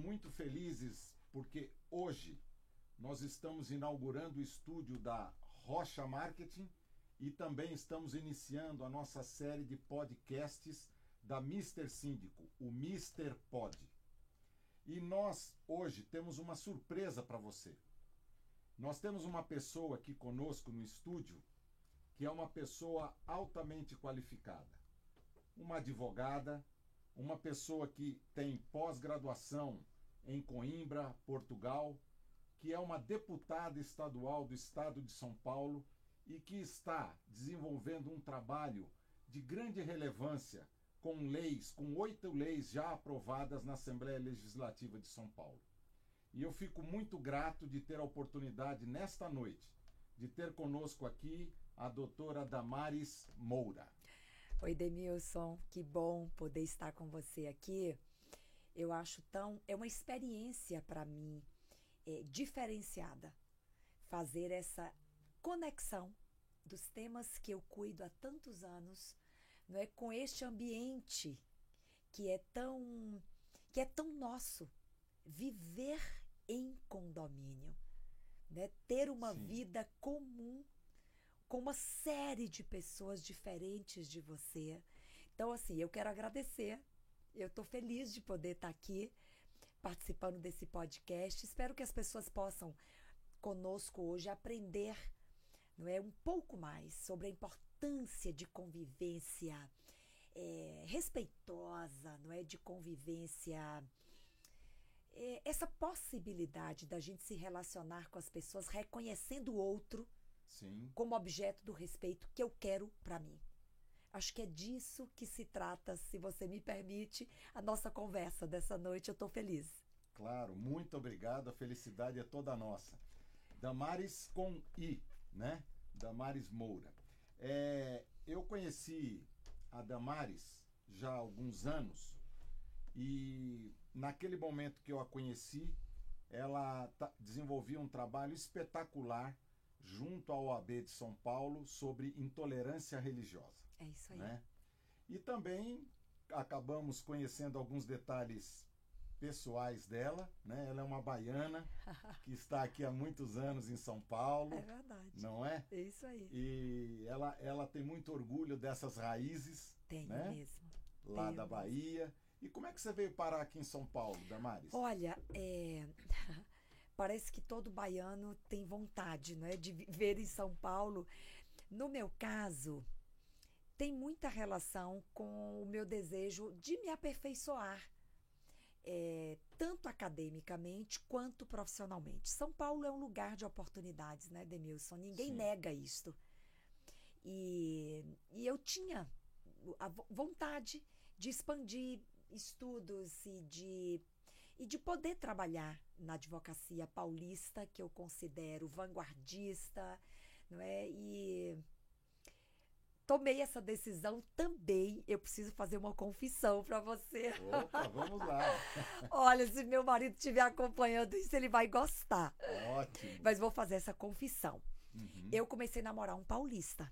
muito felizes porque hoje nós estamos inaugurando o estúdio da Rocha Marketing e também estamos iniciando a nossa série de podcasts da Mister Síndico, o Mister Pod. E nós hoje temos uma surpresa para você. Nós temos uma pessoa aqui conosco no estúdio que é uma pessoa altamente qualificada. Uma advogada, uma pessoa que tem pós-graduação em Coimbra, Portugal, que é uma deputada estadual do estado de São Paulo e que está desenvolvendo um trabalho de grande relevância com leis, com oito leis já aprovadas na Assembleia Legislativa de São Paulo. E eu fico muito grato de ter a oportunidade nesta noite de ter conosco aqui a doutora Damares Moura. Oi, Demilson, que bom poder estar com você aqui. Eu acho tão. É uma experiência para mim é, diferenciada fazer essa conexão dos temas que eu cuido há tantos anos, não é com este ambiente que é tão que é tão nosso, viver em condomínio, né? Ter uma Sim. vida comum com uma série de pessoas diferentes de você. Então assim, eu quero agradecer. Eu estou feliz de poder estar aqui participando desse podcast. Espero que as pessoas possam conosco hoje aprender não é um pouco mais sobre a importância de convivência é, respeitosa, não é de convivência é, essa possibilidade da gente se relacionar com as pessoas reconhecendo o outro Sim. como objeto do respeito que eu quero para mim. Acho que é disso que se trata, se você me permite, a nossa conversa dessa noite. Eu estou feliz. Claro, muito obrigado. A felicidade é toda nossa. Damares com I, né? Damares Moura. É, eu conheci a Damares já há alguns anos e naquele momento que eu a conheci, ela desenvolvia um trabalho espetacular junto à OAB de São Paulo sobre intolerância religiosa. É isso aí. Né? E também acabamos conhecendo alguns detalhes pessoais dela, né? Ela é uma baiana que está aqui há muitos anos em São Paulo. É verdade. Não é? É isso aí. E ela, ela tem muito orgulho dessas raízes. Tem né? mesmo. Lá Tenho da Bahia. E como é que você veio parar aqui em São Paulo, Damares? Olha, é... parece que todo baiano tem vontade né, de viver em São Paulo. No meu caso, tem muita relação com o meu desejo de me aperfeiçoar, é, tanto academicamente quanto profissionalmente. São Paulo é um lugar de oportunidades, né, Demilson? Ninguém Sim. nega isto. E, e eu tinha a vontade de expandir estudos e de e de poder trabalhar na advocacia paulista, que eu considero vanguardista, não é? E tomei essa decisão também. Eu preciso fazer uma confissão para você. Opa, vamos lá. Olha, se meu marido estiver acompanhando isso, ele vai gostar. Ótimo. Mas vou fazer essa confissão. Uhum. Eu comecei a namorar um paulista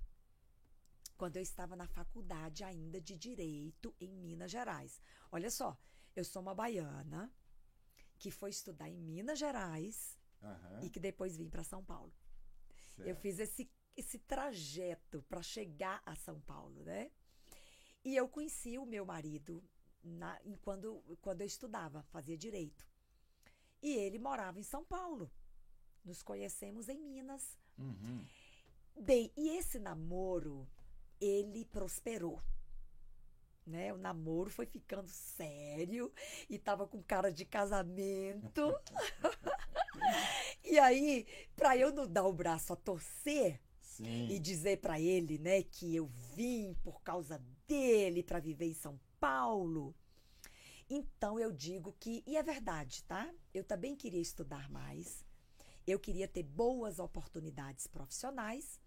quando eu estava na faculdade ainda de direito em Minas Gerais. Olha só, eu sou uma baiana que foi estudar em Minas Gerais uhum. e que depois vim para São Paulo. Certo. Eu fiz esse, esse trajeto para chegar a São Paulo, né? E eu conheci o meu marido na, quando, quando eu estudava, fazia direito. E ele morava em São Paulo. Nos conhecemos em Minas. Uhum. Bem, e esse namoro, ele prosperou né? O namoro foi ficando sério e tava com cara de casamento. e aí, para eu não dar o braço a torcer Sim. e dizer para ele, né, que eu vim por causa dele para viver em São Paulo, então eu digo que, e é verdade, tá? Eu também queria estudar mais. Eu queria ter boas oportunidades profissionais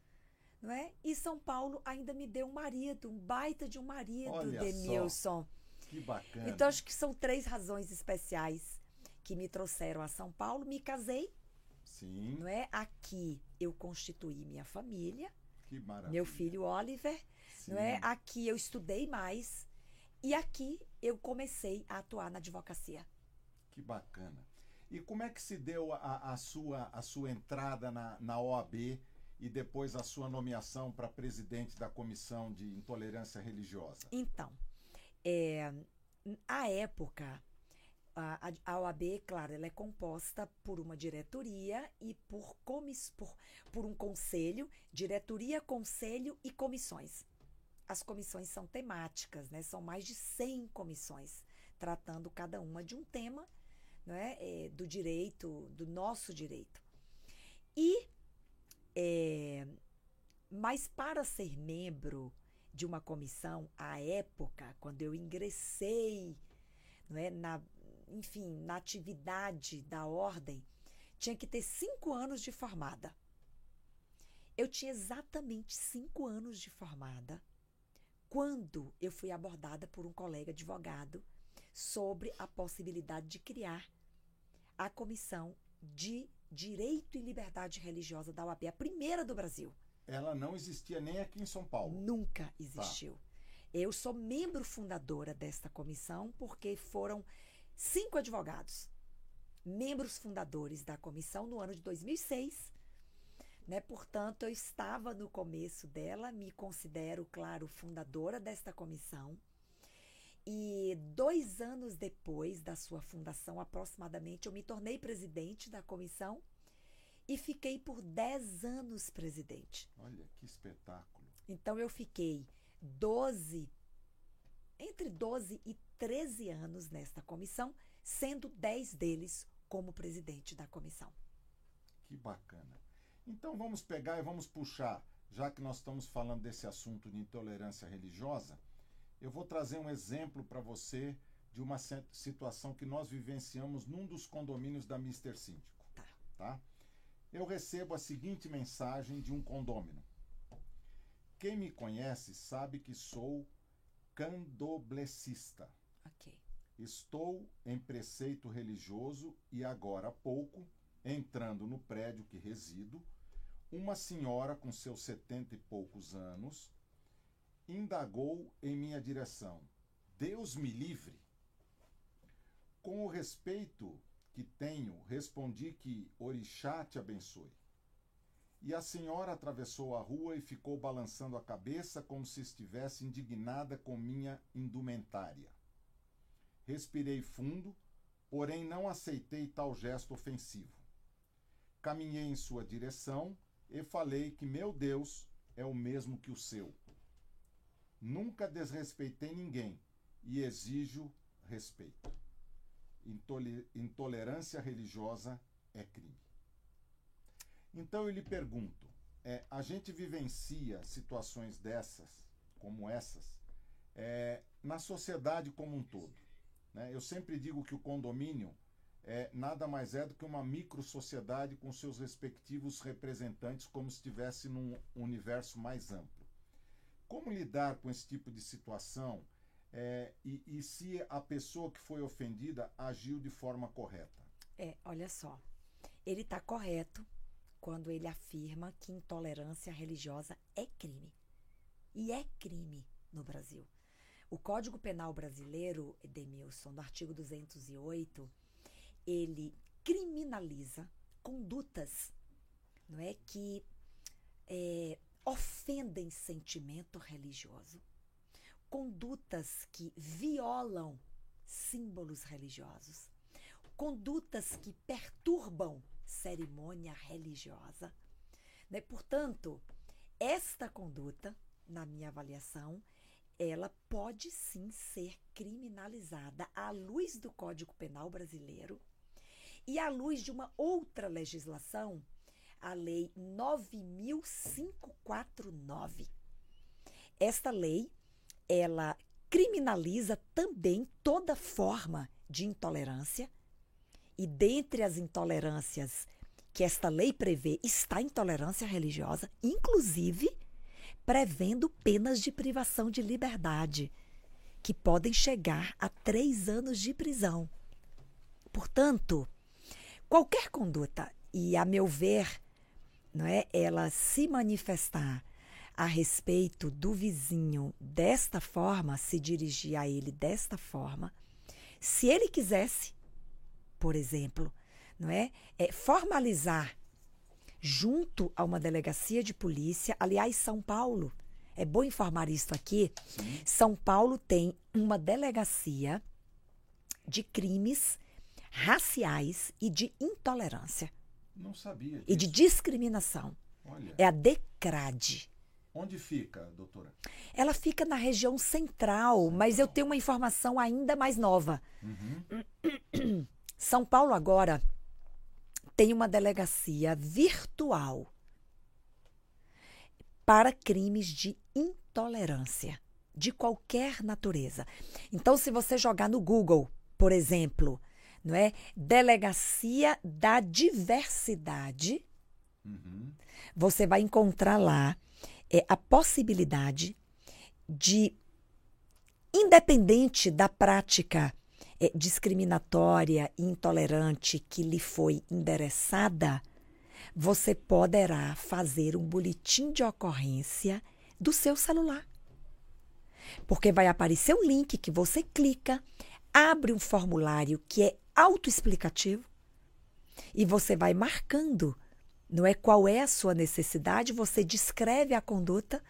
não é? E São Paulo ainda me deu um marido, um baita de um marido, Olha Demilson. Só. Que bacana. Então acho que são três razões especiais que me trouxeram a São Paulo. Me casei. Sim. Não é? Aqui eu constituí minha família. Que maravilha. Meu filho Oliver, Sim. não é? Aqui eu estudei mais. E aqui eu comecei a atuar na advocacia. Que bacana. E como é que se deu a, a sua, a sua entrada na, na OAB e depois a sua nomeação para presidente da Comissão de Intolerância Religiosa? Então, é, a época, a, OAB, claro, ela é composta por uma diretoria e por, comis, por, por um conselho, diretoria, conselho e comissões. As comissões são temáticas, né? São mais de 100 comissões, tratando cada uma de um tema não é? é do direito, do nosso direito. E, é, mas para ser membro de uma comissão, à época, quando eu ingressei, não é, na, enfim, na atividade da ordem, tinha que ter cinco anos de formada. Eu tinha exatamente cinco anos de formada quando eu fui abordada por um colega advogado sobre a possibilidade de criar a Comissão de Direito e Liberdade Religiosa da UAB, a primeira do Brasil. Ela não existia nem aqui em São Paulo. Nunca existiu. Tá. Eu sou membro fundadora desta comissão porque foram cinco advogados, membros fundadores da comissão no ano de 2006. Né? Portanto, eu estava no começo dela, me considero, claro, fundadora desta comissão. E dois anos depois da sua fundação, aproximadamente, eu me tornei presidente da comissão e fiquei por dez anos presidente. Olha que espetáculo. Então eu fiquei 12, entre 12 e 13 anos nesta comissão, sendo 10 deles como presidente da comissão. Que bacana. Então vamos pegar e vamos puxar, já que nós estamos falando desse assunto de intolerância religiosa eu vou trazer um exemplo para você de uma situação que nós vivenciamos num dos condomínios da Mister Síndico. Tá. tá? Eu recebo a seguinte mensagem de um condômino. Quem me conhece sabe que sou candoblecista. Ok. Estou em preceito religioso e agora há pouco, entrando no prédio que resido, uma senhora com seus setenta e poucos anos indagou em minha direção: Deus me livre. Com o respeito que tenho, respondi que Orixá te abençoe. E a senhora atravessou a rua e ficou balançando a cabeça como se estivesse indignada com minha indumentária. Respirei fundo, porém não aceitei tal gesto ofensivo. Caminhei em sua direção e falei que meu Deus é o mesmo que o seu. Nunca desrespeitei ninguém e exijo respeito. Intolerância religiosa é crime. Então eu lhe pergunto: é, a gente vivencia situações dessas, como essas, é, na sociedade como um todo. Né? Eu sempre digo que o condomínio é, nada mais é do que uma micro-sociedade com seus respectivos representantes, como se estivesse num universo mais amplo. Como lidar com esse tipo de situação é, e, e se a pessoa que foi ofendida agiu de forma correta? É, olha só. Ele está correto quando ele afirma que intolerância religiosa é crime. E é crime no Brasil. O Código Penal brasileiro, Edemilson, no artigo 208, ele criminaliza condutas não é, que é, ofendem sentimento religioso, condutas que violam símbolos religiosos, condutas que perturbam cerimônia religiosa. Né? Portanto, esta conduta, na minha avaliação, ela pode sim ser criminalizada à luz do Código Penal brasileiro e à luz de uma outra legislação a Lei 9549. Esta lei, ela criminaliza também toda forma de intolerância e dentre as intolerâncias que esta lei prevê está a intolerância religiosa, inclusive prevendo penas de privação de liberdade, que podem chegar a três anos de prisão. Portanto, qualquer conduta, e a meu ver, não é? Ela se manifestar a respeito do vizinho desta forma, se dirigir a ele desta forma, se ele quisesse, por exemplo, não é, é formalizar junto a uma delegacia de polícia, aliás, São Paulo, é bom informar isso aqui. Sim. São Paulo tem uma delegacia de crimes raciais e de intolerância. Não sabia. Disso. E de discriminação. Olha. É a DECRAD. Onde fica, doutora? Ela fica na região central, central. mas eu tenho uma informação ainda mais nova. Uhum. São Paulo agora tem uma delegacia virtual para crimes de intolerância de qualquer natureza. Então, se você jogar no Google, por exemplo, não é? Delegacia da Diversidade, uhum. você vai encontrar lá é, a possibilidade de, independente da prática é, discriminatória e intolerante que lhe foi endereçada, você poderá fazer um boletim de ocorrência do seu celular. Porque vai aparecer um link que você clica, abre um formulário que é autoexplicativo e você vai marcando, não é qual é a sua necessidade, você descreve a conduta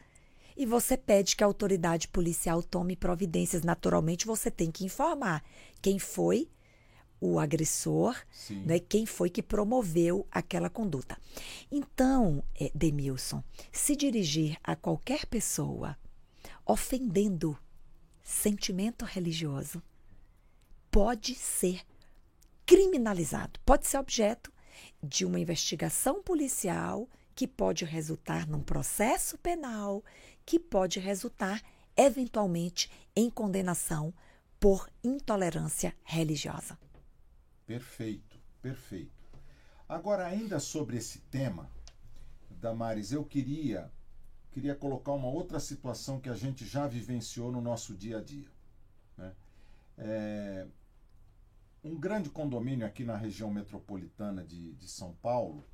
e você pede que a autoridade policial tome providências. Naturalmente, você tem que informar quem foi o agressor, né, quem foi que promoveu aquela conduta. Então, é, Demilson, se dirigir a qualquer pessoa ofendendo sentimento religioso pode ser criminalizado, pode ser objeto de uma investigação policial que pode resultar num processo penal, que pode resultar eventualmente em condenação por intolerância religiosa. Perfeito, perfeito. Agora, ainda sobre esse tema, Damares, eu queria queria colocar uma outra situação que a gente já vivenciou no nosso dia a dia. Né? É, um grande condomínio aqui na região metropolitana de, de São Paulo,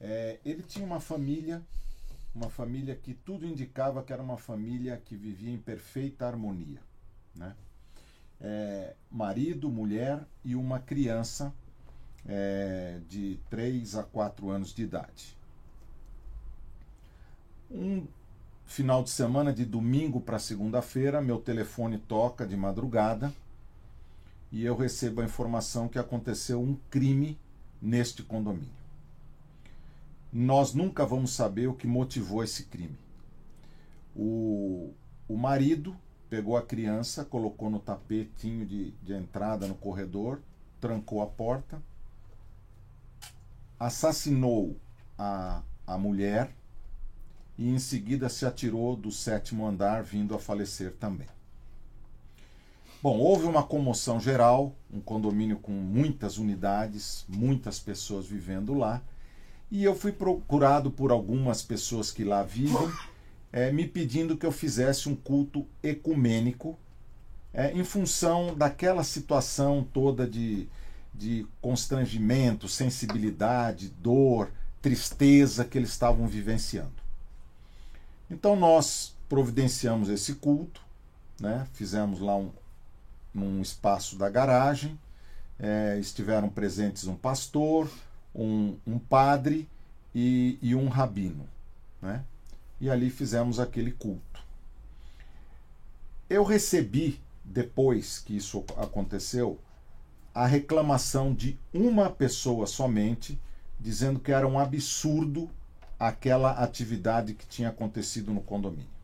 é, ele tinha uma família, uma família que tudo indicava que era uma família que vivia em perfeita harmonia. Né? é, marido, mulher e uma criança é, de 3 a 4 anos de idade. Um final de semana, de domingo para segunda-feira, meu telefone toca de madrugada e eu recebo a informação que aconteceu um crime neste condomínio. Nós nunca vamos saber o que motivou esse crime. O, o marido pegou a criança, colocou no tapetinho de, de entrada no corredor, trancou a porta, assassinou a, a mulher e em seguida se atirou do sétimo andar, vindo a falecer também. Bom, houve uma comoção geral, um condomínio com muitas unidades, muitas pessoas vivendo lá, e eu fui procurado por algumas pessoas que lá vivem é, me pedindo que eu fizesse um culto ecumênico é, em função daquela situação toda de, de constrangimento, sensibilidade, dor, tristeza que eles estavam vivenciando. Então nós providenciamos esse culto, né? fizemos lá um, num espaço da garagem, é, estiveram presentes um pastor, um, um padre e, e um rabino. Né? e ali fizemos aquele culto. Eu recebi, depois que isso aconteceu, a reclamação de uma pessoa somente, dizendo que era um absurdo aquela atividade que tinha acontecido no condomínio.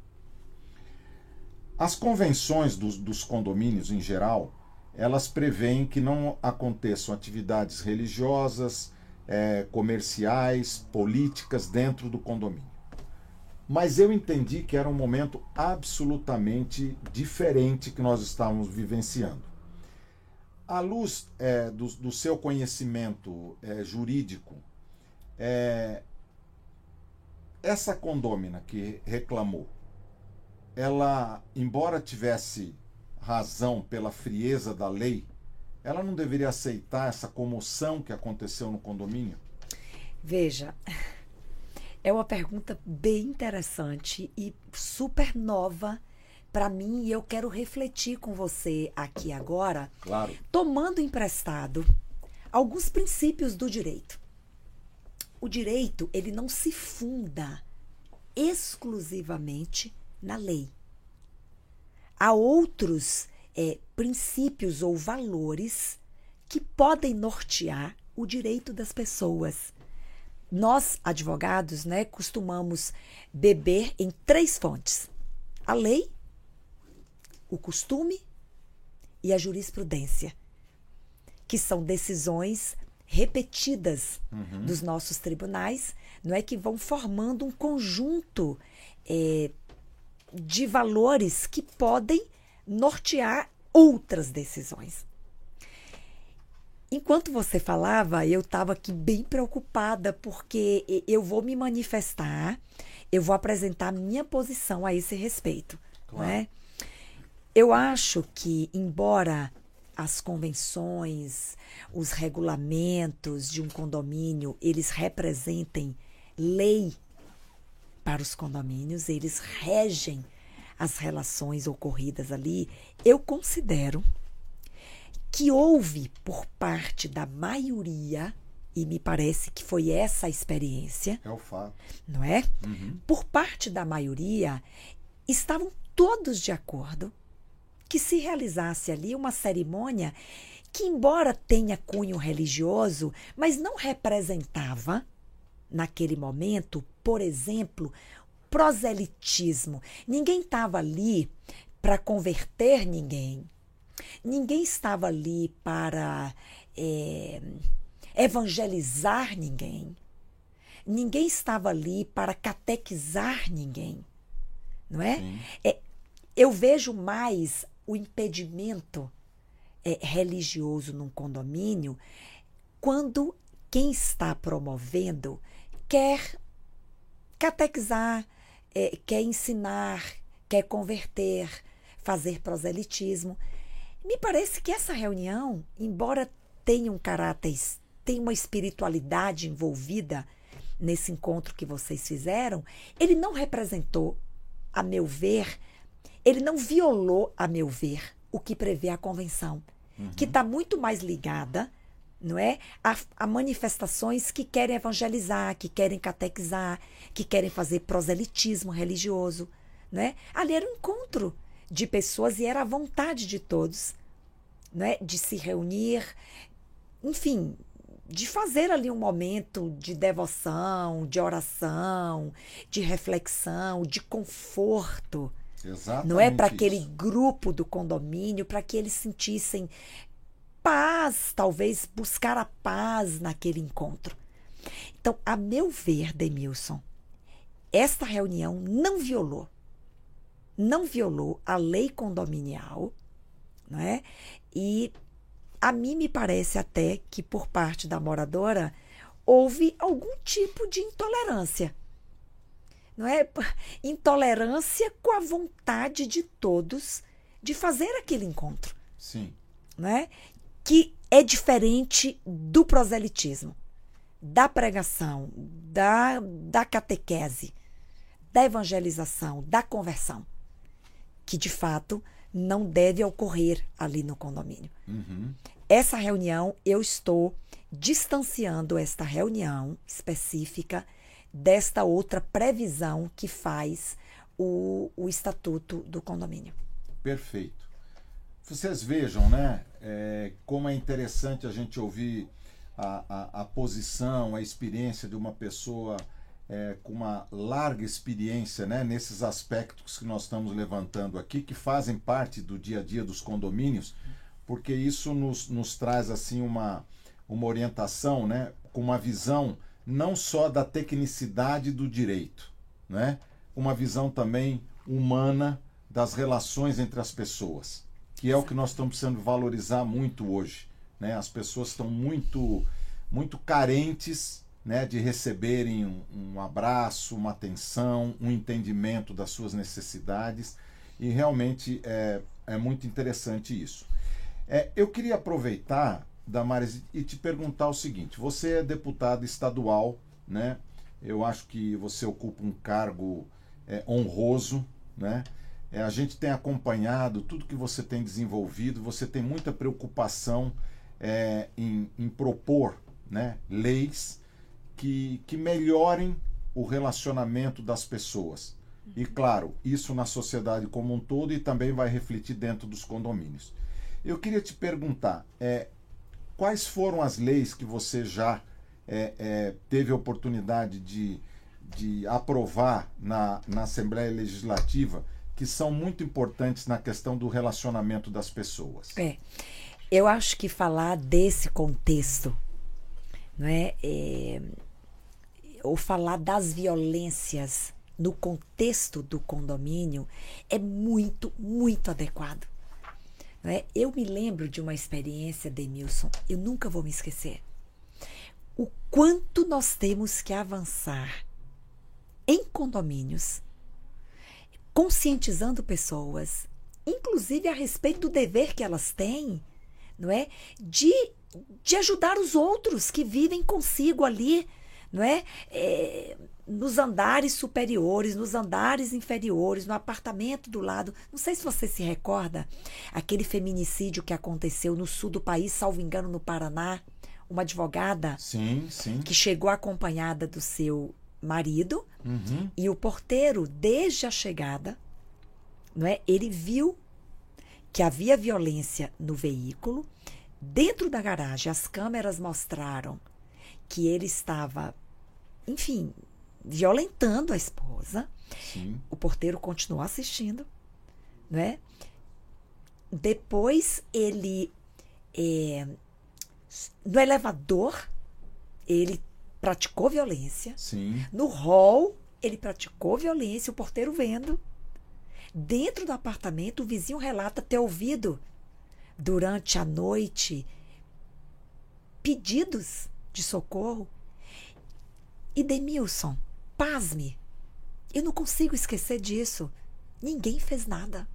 As convenções dos, dos condomínios, em geral, elas preveem que não aconteçam atividades religiosas, é, comerciais, políticas dentro do condomínio. Mas eu entendi que era um momento absolutamente diferente que nós estávamos vivenciando. À luz é, do, do, seu conhecimento é, jurídico, é, essa condômina que reclamou, ela, embora tivesse razão pela frieza da lei, ela não deveria aceitar essa comoção que aconteceu no condomínio? Veja, É uma pergunta bem interessante e super nova para mim e eu quero refletir com você aqui agora, claro. tomando emprestado alguns princípios do direito. O direito, ele não se funda exclusivamente na lei. Há outros é, princípios ou valores que podem nortear o direito das pessoas. Nós, advogados, né, costumamos beber em três fontes: a lei, o costume e a jurisprudência, que são decisões repetidas uhum. dos nossos tribunais, não é que vão formando um conjunto é, de valores que podem nortear outras decisões. Enquanto você falava, eu estava aqui bem preocupada, porque eu vou me manifestar, eu vou apresentar minha posição a esse respeito. Claro. Né? Eu acho que, embora as convenções, os regulamentos de um condomínio, eles representem lei para os condomínios, eles regem as relações ocorridas ali, eu considero que houve por parte da maioria, e me parece que foi essa a experiência. É o fato. Não é? Uhum. Por parte da maioria, estavam todos de acordo que se realizasse ali uma cerimônia que, embora tenha cunho religioso, mas não representava, naquele momento, por exemplo, proselitismo. Ninguém estava ali para converter ninguém. Ninguém estava ali para é, evangelizar ninguém. Ninguém estava ali para catequizar ninguém. Não é? é eu vejo mais o impedimento é, religioso num condomínio quando quem está promovendo quer catequizar, é, quer ensinar, quer converter, fazer proselitismo. Me parece que essa reunião, embora tenha um caráter, tenha uma espiritualidade envolvida nesse encontro que vocês fizeram, ele não representou, a meu ver, ele não violou, a meu ver, o que prevê a convenção, uhum. que está muito mais ligada não é? A, a, manifestações que querem evangelizar, que querem catequizar, que querem fazer proselitismo religioso, né? Ali era um encontro de pessoas e era a vontade de todos, né? De se reunir, enfim, de fazer ali um momento de devoção, de oração, de reflexão, de conforto, Exatamente não é para aquele grupo do condomínio, para que eles sentissem paz, talvez buscar a paz naquele encontro. Então, a meu ver, Demilson, esta reunião não violou, não violou a lei condominial, não é? E a mim me parece até que por parte da moradora houve algum tipo de intolerância não é? Intolerância com a vontade de todos de fazer aquele encontro. Sim. Não é? Que é diferente do proselitismo, da pregação, da, da catequese, da evangelização, da conversão, que de fato não deve ocorrer ali no condomínio. Uhum. Essa reunião, eu estou distanciando esta reunião específica desta outra previsão que faz o, o estatuto do condomínio. Perfeito. Vocês vejam, né, é, como é interessante a gente ouvir a, a, a posição, a experiência de uma pessoa é, com uma larga experiência né, nesses aspectos que nós estamos levantando aqui, que fazem parte do dia a dia dos condomínios, porque isso nos, nos traz assim uma, uma orientação, né, com uma visão não só da tecnicidade do direito, né? uma visão também humana das relações entre as pessoas, que é o que nós estamos precisando valorizar muito hoje. Né? As pessoas estão muito, muito carentes né, de receberem um, um abraço, uma atenção, um entendimento das suas necessidades, e realmente é, é muito interessante isso. É, eu queria aproveitar Damares, e te perguntar o seguinte: você é deputado estadual, né, Eu acho que você ocupa um cargo é, honroso, né? É, a gente tem acompanhado tudo que você tem desenvolvido, você tem muita preocupação é, em, em, propor né, leis que, que melhorem o relacionamento das pessoas. E, claro, isso na sociedade como um todo e também vai refletir dentro dos condomínios. Eu queria te perguntar, é, quais foram as leis que você já é, é, teve a oportunidade de, de aprovar na, na Assembleia Legislativa que são muito importantes na questão do relacionamento das pessoas. É. Eu acho que falar desse contexto, não é, é ou falar das violências no contexto do condomínio é muito, muito adequado. É? Eu me lembro de uma experiência, Demilson, eu nunca vou me esquecer. O quanto nós temos que avançar em condomínios conscientizando pessoas, inclusive a respeito do dever que elas têm, não é? De, de ajudar os outros que vivem consigo ali, não é? é nos andares superiores, nos andares inferiores, no apartamento do lado. Não sei se você se recorda aquele feminicídio que aconteceu no sul do país, salvo engano, no Paraná. Uma advogada sim, sim. que chegou acompanhada do seu marido uhum. e o porteiro, desde a chegada, não é? Ele viu que havia violência no veículo. Dentro da garagem, as câmeras mostraram que ele estava, enfim, violentando a esposa. Sim. O porteiro continuou assistindo, né? Depois ele é, no elevador ele praticou violência. Sim. No hall, ele praticou violência, o porteiro vendo. Dentro do apartamento, o vizinho relata ter ouvido durante a noite pedidos de socorro. E Demilson, pasme, eu não consigo esquecer disso. Ninguém fez nada.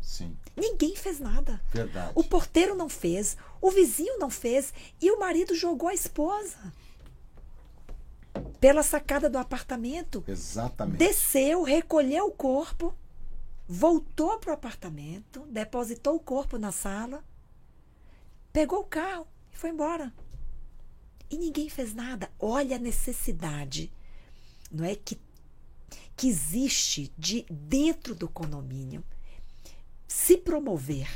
Sim. Ninguém fez nada. Verdade. O porteiro não fez, o vizinho não fez e o marido jogou a esposa pela sacada do apartamento. Exatamente. Desceu, recolheu o corpo, voltou para o apartamento, depositou o corpo na sala, pegou o carro e foi embora. E ninguém fez nada. Olha a necessidade, não é que que existe de dentro do condomínio se promover,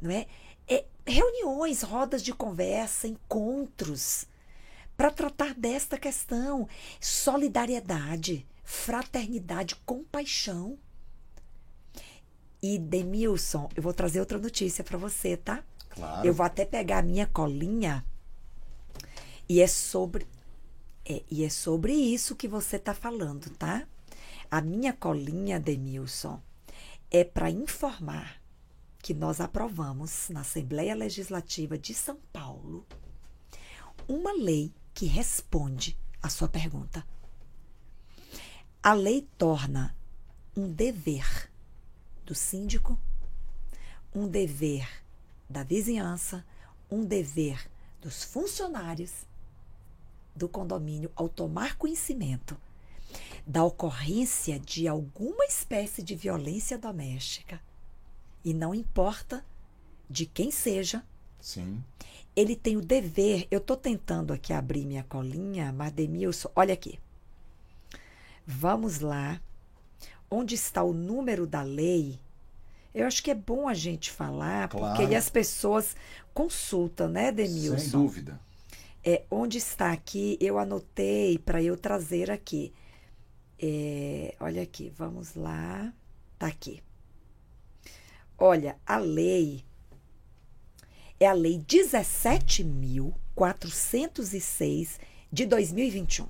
não é? é reuniões, rodas de conversa, encontros para tratar desta questão. Solidariedade, fraternidade, compaixão. E Demilson, eu vou trazer outra notícia para você, tá? Claro. Eu vou até pegar a minha colinha e é sobre é, e é sobre isso que você está falando, tá? A minha colinha, Demilson, é para informar que nós aprovamos na Assembleia Legislativa de São Paulo uma lei que responde à sua pergunta. A lei torna um dever do síndico, um dever da vizinhança, um dever dos funcionários do condomínio ao tomar conhecimento da ocorrência de alguma espécie de violência doméstica, e não importa de quem seja, Sim ele tem o dever. Eu estou tentando aqui abrir minha colinha, mas Demilson, olha aqui. Vamos lá. Onde está o número da lei? Eu acho que é bom a gente falar, claro. porque aí as pessoas consultam, né, Demilson? Sem dúvida. É, onde está aqui? Eu anotei para eu trazer aqui. É, olha aqui, vamos lá. Tá aqui. Olha, a lei é a Lei 17.406 de 2021.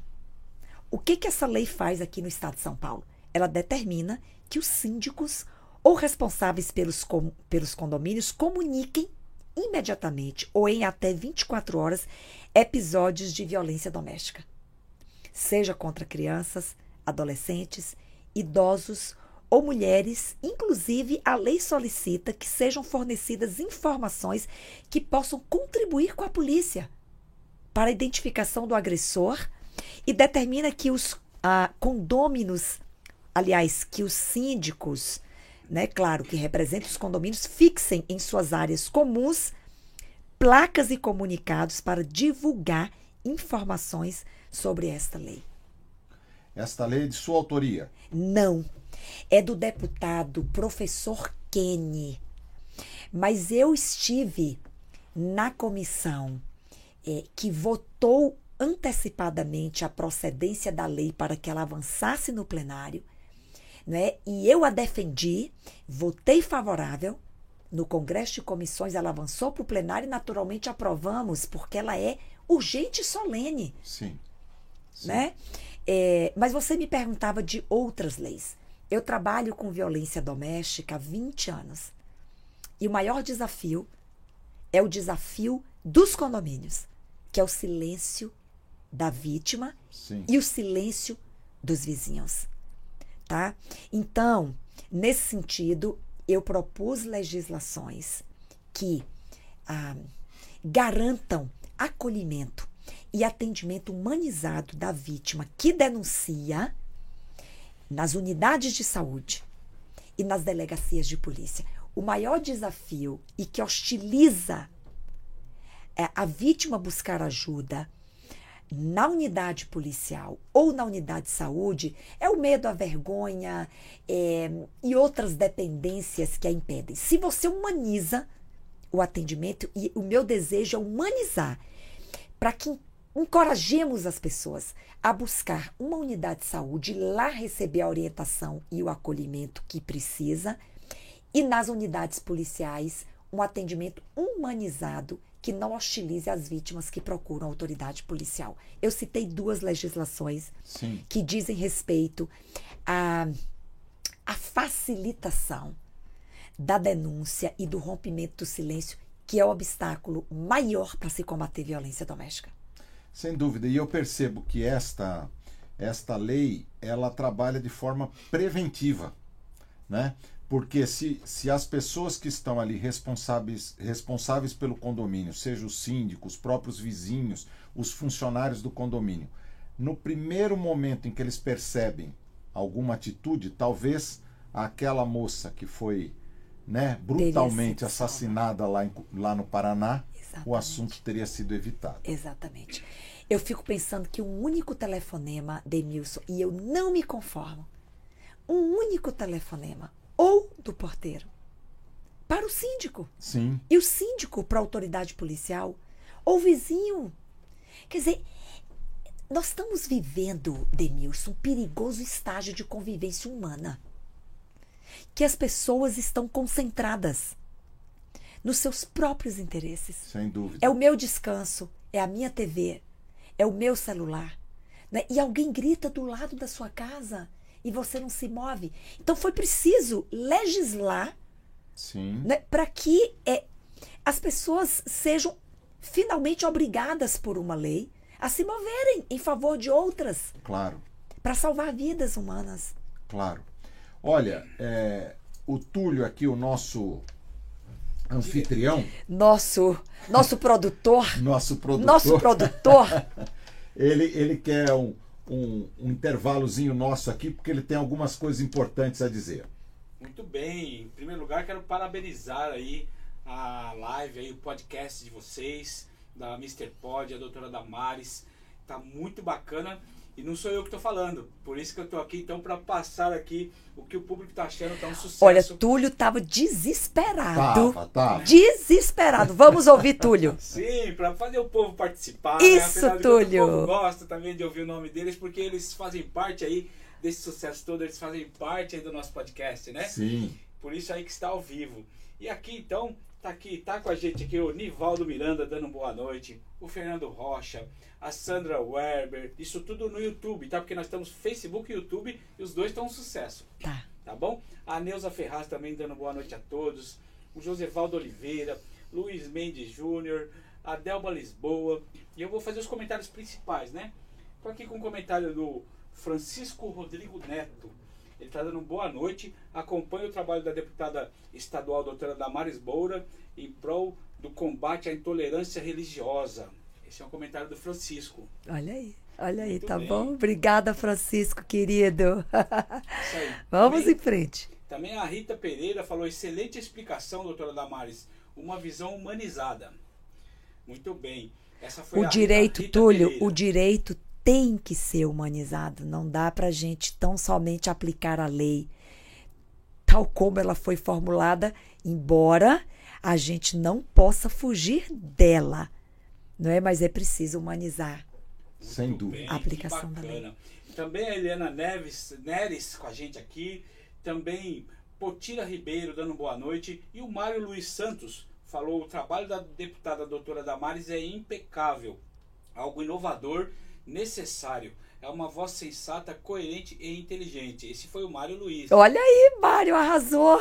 O que, que essa lei faz aqui no Estado de São Paulo? Ela determina que os síndicos ou responsáveis pelos, com, pelos condomínios comuniquem imediatamente ou em até 24 horas episódios de violência doméstica, seja contra crianças, adolescentes, idosos ou mulheres, inclusive a lei solicita que sejam fornecidas informações que possam contribuir com a polícia para a identificação do agressor e determina que os ah, condôminos, aliás, que os síndicos, né, claro, que representam os condomínios, fixem em suas áreas comuns placas e comunicados para divulgar informações sobre esta lei. Esta lei é de sua autoria? Não. É do deputado professor Kenny. Mas eu estive na comissão é, que votou antecipadamente a procedência da lei para que ela avançasse no plenário, né? E eu a defendi, votei favorável. No Congresso de Comissões ela avançou para o plenário e naturalmente aprovamos, porque ela é urgente e solene. Sim. Sim. Né? É, mas você me perguntava de outras leis. Eu trabalho com violência doméstica há 20 anos. E o maior desafio é o desafio dos condomínios, que é o silêncio da vítima Sim. e o silêncio dos vizinhos. Tá? Então, nesse sentido, eu propus legislações que ah, garantam acolhimento e atendimento humanizado da vítima que denuncia nas unidades de saúde e nas delegacias de polícia. O maior desafio e que hostiliza é, a vítima buscar ajuda na unidade policial ou na unidade de saúde é o medo, a vergonha é, e outras dependências que a impedem. Se você humaniza o atendimento, e o meu desejo é humanizar, para que encorajemos as pessoas a buscar uma unidade de saúde, lá receber a orientação e o acolhimento que precisa, e nas unidades policiais, um atendimento humanizado que não hostilize as vítimas que procuram a autoridade policial. Eu citei duas legislações Sim. que dizem respeito à, à facilitação da denúncia e do rompimento do silêncio, que é o obstáculo maior para se combater violência doméstica. Sem dúvida. E eu percebo que esta, esta lei ela trabalha de forma preventiva, né? Porque se, se as pessoas que estão ali responsáveis, responsáveis pelo condomínio, seja o síndico, os próprios vizinhos, os funcionários do condomínio, no primeiro momento em que eles percebem alguma atitude, talvez aquela moça que foi né, brutalmente assassinada lá, em, lá no Paraná, Exatamente. o assunto teria sido evitado. Exatamente. Eu fico pensando que um único telefonema, Demilson, e eu não me conformo, um único telefonema ou do porteiro para o síndico. Sim. E o síndico para a autoridade policial ou vizinho. Quer dizer, nós estamos vivendo, Denilson, um perigoso estágio de convivência humana. Que as pessoas estão concentradas nos seus próprios interesses. Sem dúvida. É o meu descanso, é a minha TV, é o meu celular. Né? E alguém grita do lado da sua casa e você não se move. Então foi preciso legislar né, para que é, as pessoas sejam finalmente obrigadas por uma lei a se moverem em favor de outras. Claro. Para salvar vidas humanas. Claro. Olha, é, o Túlio aqui, o nosso anfitrião. Nosso, nosso produtor. nosso produtor. Nosso produtor. ele, ele quer um, um, um intervalozinho nosso aqui, porque ele tem algumas coisas importantes a dizer. Muito bem. Em primeiro lugar, quero parabenizar aí a live, aí, o podcast de vocês, da Mr. Pod, a doutora Damares. Tá muito bacana. E não sou eu que estou falando. Por isso que eu estou aqui, então, para passar aqui o que o público está achando tá um sucesso. Olha, Túlio estava desesperado. Tava, tava. Desesperado. Vamos ouvir, Túlio. Sim, para fazer o povo participar. Isso, né? Túlio. O povo gosta também de ouvir o nome deles, porque eles fazem parte aí desse sucesso todo, eles fazem parte aí do nosso podcast, né? Sim. Por isso aí que está ao vivo. E aqui, então, tá aqui, tá com a gente aqui o Nivaldo Miranda dando boa noite, o Fernando Rocha, a Sandra Werber, isso tudo no YouTube, tá? Porque nós estamos Facebook e YouTube e os dois estão um sucesso. Tá. Tá bom? A Neuza Ferraz também dando boa noite a todos. O Josevaldo Oliveira, Luiz Mendes Júnior, a Delba Lisboa. E eu vou fazer os comentários principais, né? Tô aqui com o um comentário do Francisco Rodrigo Neto. Ele está dando boa noite. Acompanha o trabalho da deputada estadual doutora Damares Boura em prol do combate à intolerância religiosa. Esse é um comentário do Francisco. Olha aí. Olha aí, Muito tá bem. bom? Obrigada, Francisco, querido. Isso aí. Vamos Também- em frente. Também a Rita Pereira falou: excelente explicação, doutora Damares. Uma visão humanizada. Muito bem. Essa foi O a direito, Rita Túlio, Pereira. o direito tem que ser humanizado. Não dá pra gente tão somente aplicar a lei tal como ela foi formulada, embora a gente não possa fugir dela. Não é? Mas é preciso humanizar. Sem dúvida. A aplicação da lei. Também a Eliana Neves, Neres com a gente aqui. Também Potira Ribeiro dando boa noite. E o Mário Luiz Santos falou: o trabalho da deputada doutora Damares é impecável. Algo inovador, necessário. É uma voz sensata, coerente e inteligente. Esse foi o Mário Luiz. Olha aí, Mário, arrasou.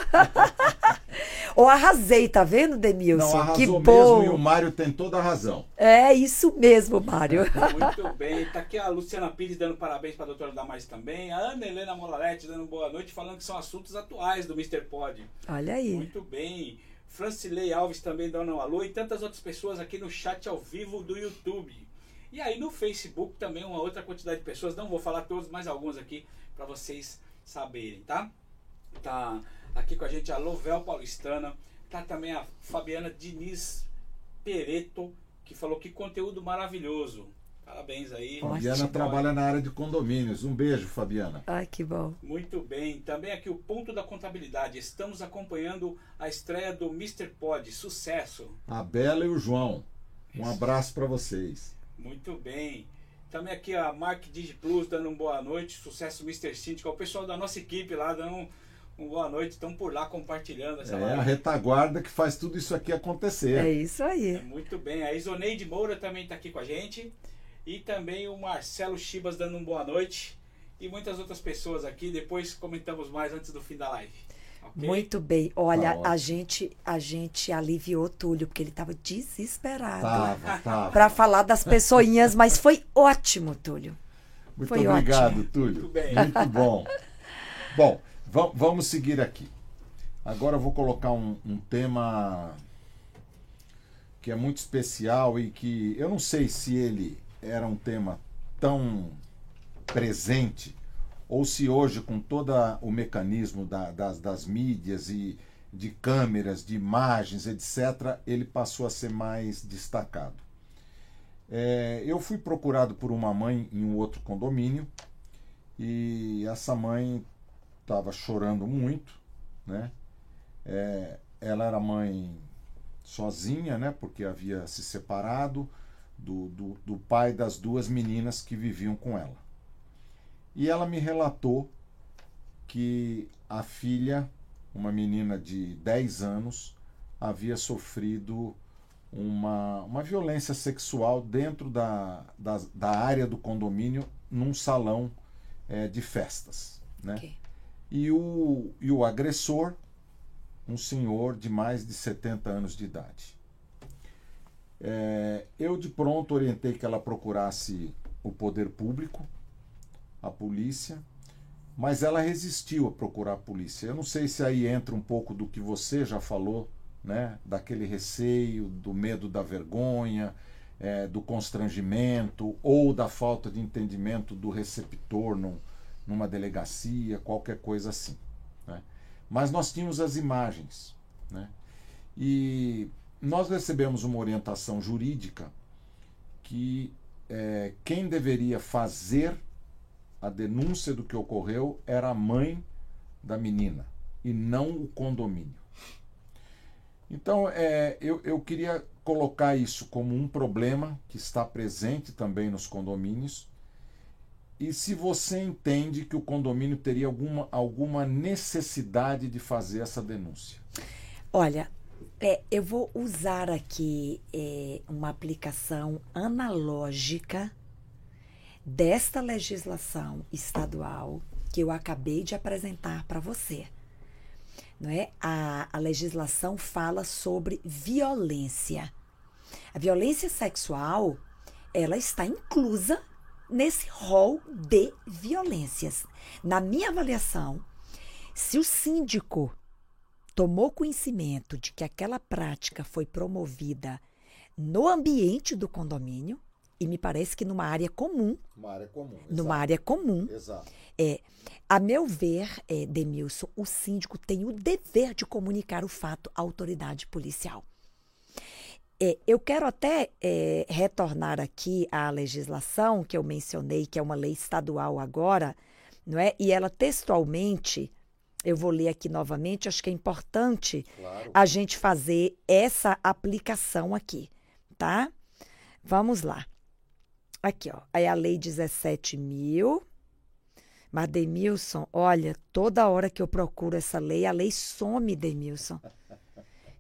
Ou arrasei, tá vendo, Demilson? Não, arrasou que mesmo bom. e o Mário tem toda a razão. É isso mesmo, Mário. Muito bem. Tá aqui a Luciana Pires dando parabéns para a doutora Damares também. A Ana Helena Molarete dando boa noite, falando que são assuntos atuais do Mr. Pod. Olha aí. Muito bem. Francilei Alves também dando um alô e tantas outras pessoas aqui no chat ao vivo do YouTube. E aí no Facebook também uma outra quantidade de pessoas. Não vou falar todos, mas alguns aqui para vocês saberem, tá? Tá aqui com a gente a Lovel Paulistana. Tá também a Fabiana Diniz Pereto, que falou que conteúdo maravilhoso. Parabéns aí. Fabiana trabalha na área de condomínios. Um beijo, Fabiana. Ai, que bom. Muito bem. Também aqui o ponto da contabilidade. Estamos acompanhando a estreia do Mr. Pod. Sucesso. A Bela e o João. Um abraço para vocês. Muito bem. Também aqui a Mark DigiPlus dando uma boa noite. Sucesso Mr. Síndico. O pessoal da nossa equipe lá dando um, um boa noite. Estão por lá compartilhando essa É a live. retaguarda que faz tudo isso aqui acontecer. É isso aí. Muito bem. A Isoneide Moura também está aqui com a gente. E também o Marcelo Chibas dando uma boa noite. E muitas outras pessoas aqui. Depois comentamos mais antes do fim da live. Muito bem. Olha, Tá a gente a gente aliviou Túlio, porque ele estava desesperado para falar das pessoinhas, mas foi ótimo, Túlio. Muito Foi obrigado, ótimo. Túlio. Muito bem. Muito bom. Bom, va- vamos seguir aqui. Agora eu vou colocar um, um tema que é muito especial e que eu não sei se ele era um tema tão presente ou se hoje, com todo o mecanismo da- das, das mídias e de câmeras, de imagens, etc., ele passou a ser mais destacado. É, eu fui procurado por uma mãe em um outro condomínio e essa mãe estava chorando muito, né? É, ela era mãe sozinha, né? Porque havia se separado do, do, do pai das duas meninas que viviam com ela. E ela me relatou que a filha, uma menina de 10 anos, havia sofrido uma, uma violência sexual dentro da, da, da área do condomínio, num salão eh, de festas. Né? Ok. E, o, e o agressor, um senhor de mais de 70 anos de idade. Eh, eu de pronto orientei que ela procurasse o poder público, a polícia, mas ela resistiu a procurar a polícia. Eu não sei se aí entra um pouco do que você já falou, né? Daquele receio, do medo da vergonha, eh, do constrangimento ou da falta de entendimento do receptor num, numa delegacia, qualquer coisa assim. Né? Mas nós tínhamos as imagens, né? E nós recebemos uma orientação jurídica que eh, quem deveria fazer a denúncia do que ocorreu era a mãe da menina e não o condomínio. Então, é, eu, eu queria colocar isso como um problema que está presente também nos condomínios. E se você entende que o condomínio teria alguma, alguma necessidade de fazer essa denúncia. Olha, é, eu vou usar aqui é, uma aplicação analógica desta legislação estadual que eu acabei de apresentar para você. Não é? A, a legislação fala sobre violência. A violência sexual, ela está inclusa nesse rol de violências. Na minha avaliação, se o síndico tomou conhecimento de que aquela prática foi promovida no ambiente do condomínio, e me parece que numa área comum, Uma área comum. numa área comum, Exato. é, a meu ver, é, Demilson, o síndico tem o dever de comunicar o fato à autoridade policial. É, eu quero até é, retornar aqui à legislação que eu mencionei, que é uma lei estadual agora, não é? E ela textualmente, eu vou ler aqui novamente, acho que é importante Claro. a gente fazer essa aplicação aqui, tá? Vamos lá. Aqui, ó. Aí a lei 17 mil. Mas, Demilson, olha, toda hora que eu procuro essa lei, a lei some, Demilson.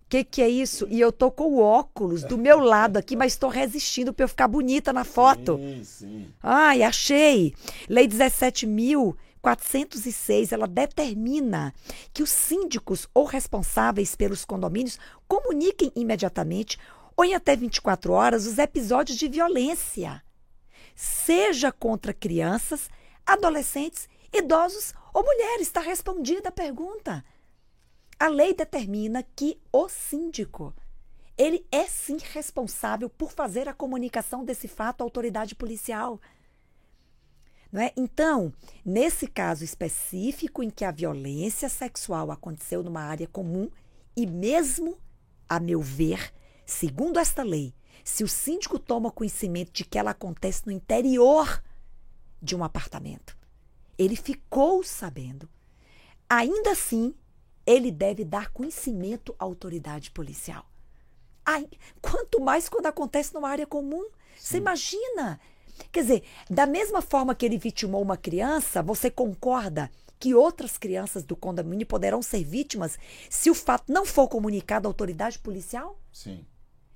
Que que é isso? E eu tô com o óculos do meu lado aqui, mas estou resistindo para eu ficar bonita na foto. Sim, sim. Ai, achei! Lei 17.406, ela determina que os síndicos ou responsáveis pelos condomínios comuniquem imediatamente ou em até 24 horas os episódios de violência, seja contra crianças, adolescentes, idosos ou mulheres. Está respondida a pergunta. A lei determina que o síndico ele é sim responsável por fazer a comunicação desse fato à autoridade policial. É? Então, nesse caso específico em que a violência sexual aconteceu numa área comum, e mesmo, a meu ver, segundo esta lei, se o síndico toma conhecimento de que ela acontece no interior de um apartamento, ele ficou sabendo, ainda assim, ele deve dar conhecimento à autoridade policial. Ai, quanto mais quando acontece numa área comum. Você imagina? Quer dizer, da mesma forma que ele vitimou uma criança, você concorda que outras crianças do condomínio poderão ser vítimas se o fato não for comunicado à autoridade policial? Sim.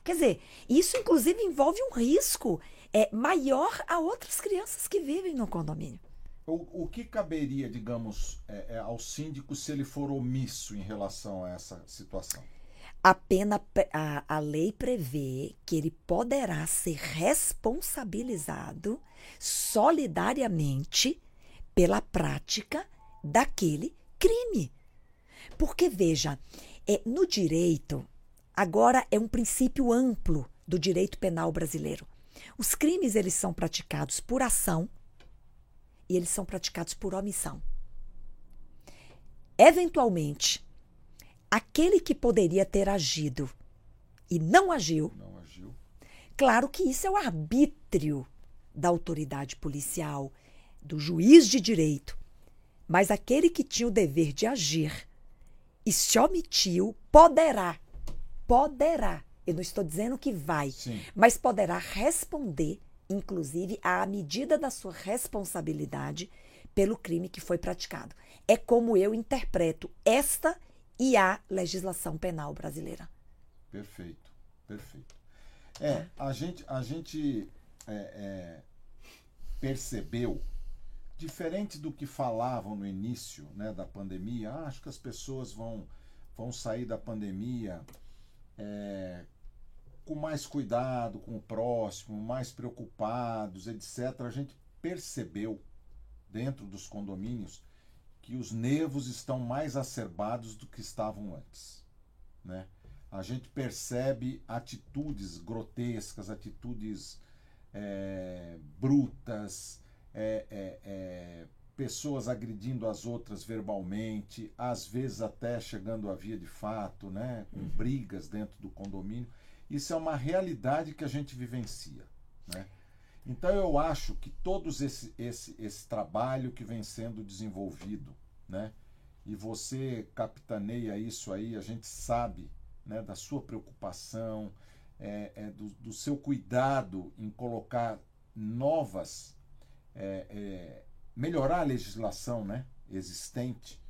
Quer dizer, isso inclusive envolve um risco é, maior a outras crianças que vivem no condomínio. O, o que caberia, digamos, é, é, ao síndico se ele for omisso em relação a essa situação? A pena, a, a lei prevê que ele poderá ser responsabilizado solidariamente pela prática daquele crime. Porque, veja, é, no direito, agora é um princípio amplo do direito penal brasileiro. Os crimes eles são praticados por ação e eles são praticados por omissão. Eventualmente, aquele que poderia ter agido e não agiu, Não agiu? claro que isso é o arbítrio da autoridade policial, do juiz de direito. Mas aquele que tinha o dever de agir e se omitiu, poderá, poderá, eu não estou dizendo que vai, Sim. mas poderá responder, inclusive, à medida da sua responsabilidade pelo crime que foi praticado. É como eu interpreto esta e a legislação penal brasileira. Perfeito, perfeito. É, a gente, a gente é, é, percebeu, diferente do que falavam no início né, da pandemia, ah, acho que as pessoas vão, vão sair da pandemia é, com mais cuidado com o próximo, mais preocupados, etc. A gente percebeu dentro dos condomínios que os nervos estão mais acerbados do que estavam antes, né? a gente percebe atitudes grotescas, atitudes é, brutas, é, é, é, pessoas agredindo as outras verbalmente, às vezes até chegando à via de fato, né, com brigas dentro do condomínio. Isso é uma realidade que a gente vivencia. Né? Então eu acho que todos esse, esse, esse trabalho que vem sendo desenvolvido, né, e você capitaneia isso aí, a gente sabe né, da sua preocupação, é, é, do, do, seu cuidado em colocar novas, é, é melhorar a legislação né, existente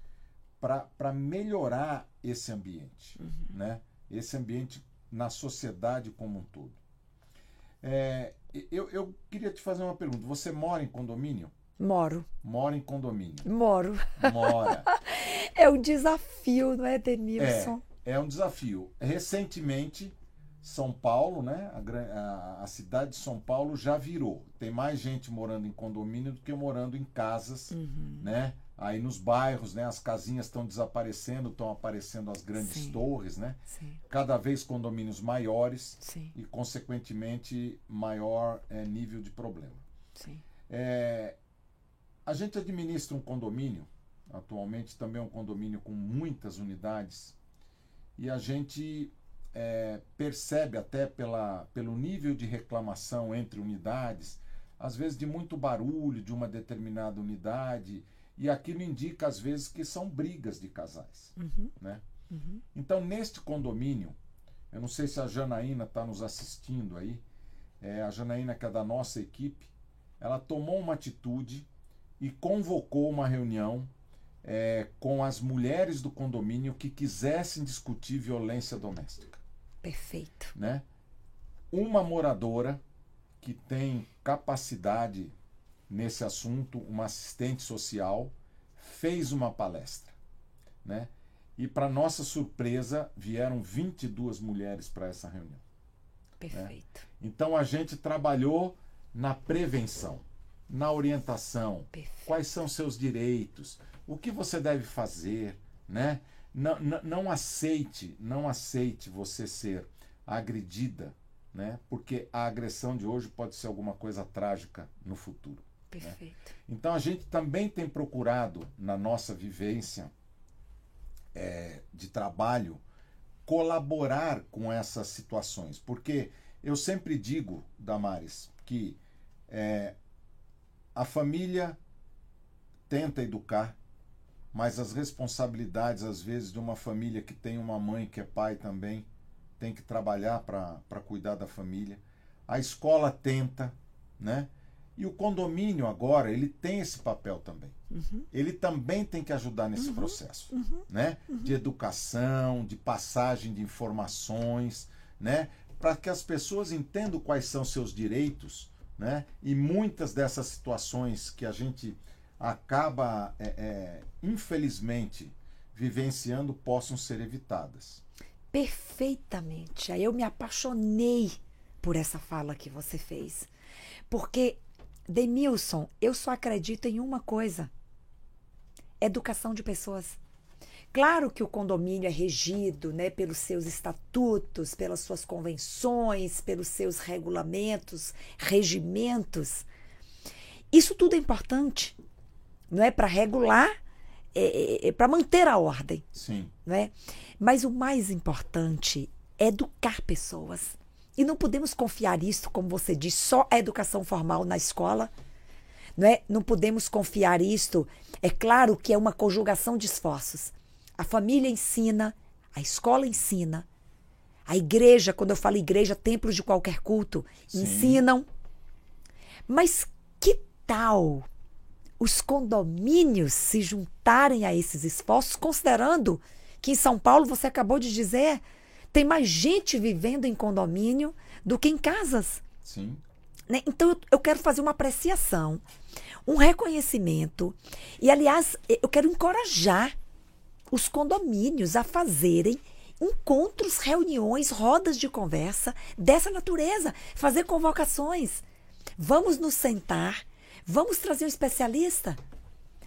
para melhorar esse ambiente, uhum. né, esse ambiente na sociedade como um todo. É, eu, eu queria te fazer uma pergunta. Você mora em condomínio? Moro. Mora em condomínio? Moro. Mora. é um desafio, não é, Denilson? É, é um desafio. Recentemente, São Paulo, né, a, a, cidade de São Paulo já virou. Tem mais gente morando em condomínio do que morando em casas, uhum. né, aí nos bairros, né? As casinhas estão desaparecendo, estão aparecendo as grandes Sim. torres, né? Sim, Cada vez condomínios maiores sim, e, consequentemente, maior eh, nível de problema. É, a gente administra um condomínio, atualmente também é um condomínio com muitas unidades, e a gente é, percebe até pela, pelo nível de reclamação entre unidades, às vezes de muito barulho de uma determinada unidade, e aquilo indica às vezes que são brigas de casais. Uhum, Né? uhum. Então, neste condomínio, eu não sei se a Janaína está nos assistindo aí, é, a Janaína, que é da nossa equipe, ela tomou uma atitude e convocou uma reunião é, com as mulheres do condomínio que quisessem discutir violência doméstica. Perfeito. Né? Uma moradora que tem capacidade nesse assunto, uma assistente social, fez uma palestra. Né? E, para nossa surpresa, vieram 22 mulheres para essa reunião. Perfeito. Então a gente trabalhou na prevenção, na orientação, Perfeito. quais são seus direitos, o que você deve fazer, né? Não, não, não aceite, não aceite você ser agredida, né? Porque a agressão de hoje pode ser alguma coisa trágica no futuro. Perfeito. Então a gente também tem procurado na nossa vivência eh, de trabalho colaborar com essas situações, porque eu sempre digo, Damares, que eh, a família tenta educar, mas as responsabilidades às vezes de uma família que tem uma mãe que é pai também tem que trabalhar para cuidar da família. A escola tenta, né? E o condomínio agora, ele tem esse papel também. Uhum, Ele também tem que ajudar nesse processo, uhum. né? De educação, de passagem de informações, né? Para que as pessoas entendam quais são seus direitos, né? E muitas dessas situações que a gente acaba, é, é, infelizmente, vivenciando possam ser evitadas. Perfeitamente. Aí eu me apaixonei por essa fala que você fez. Porque, Demilson, eu só acredito em uma coisa: educação de pessoas. Claro que o condomínio é regido né, pelos seus estatutos, pelas suas convenções, pelos seus regulamentos, regimentos. Isso tudo é importante, não é? Para regular, é, é, para manter a ordem Sim, não é? Mas o mais importante é educar pessoas. E não podemos confiar isso, como você diz, só a educação formal na escola. Não, é? não podemos confiar isto. É claro que é uma conjugação de esforços. A família ensina, a escola ensina, a igreja, quando eu falo igreja, templos de qualquer culto, Sim. ensinam. Mas que tal os condomínios se juntarem a esses esforços, considerando que em São Paulo, você acabou de dizer, tem mais gente vivendo em condomínio do que em casas. sim, né? Então eu- eu quero fazer uma apreciação, um reconhecimento. E, aliás, eu quero encorajar os condomínios a fazerem encontros, reuniões, rodas de conversa dessa natureza, fazer convocações. Vamos nos sentar, vamos trazer um especialista,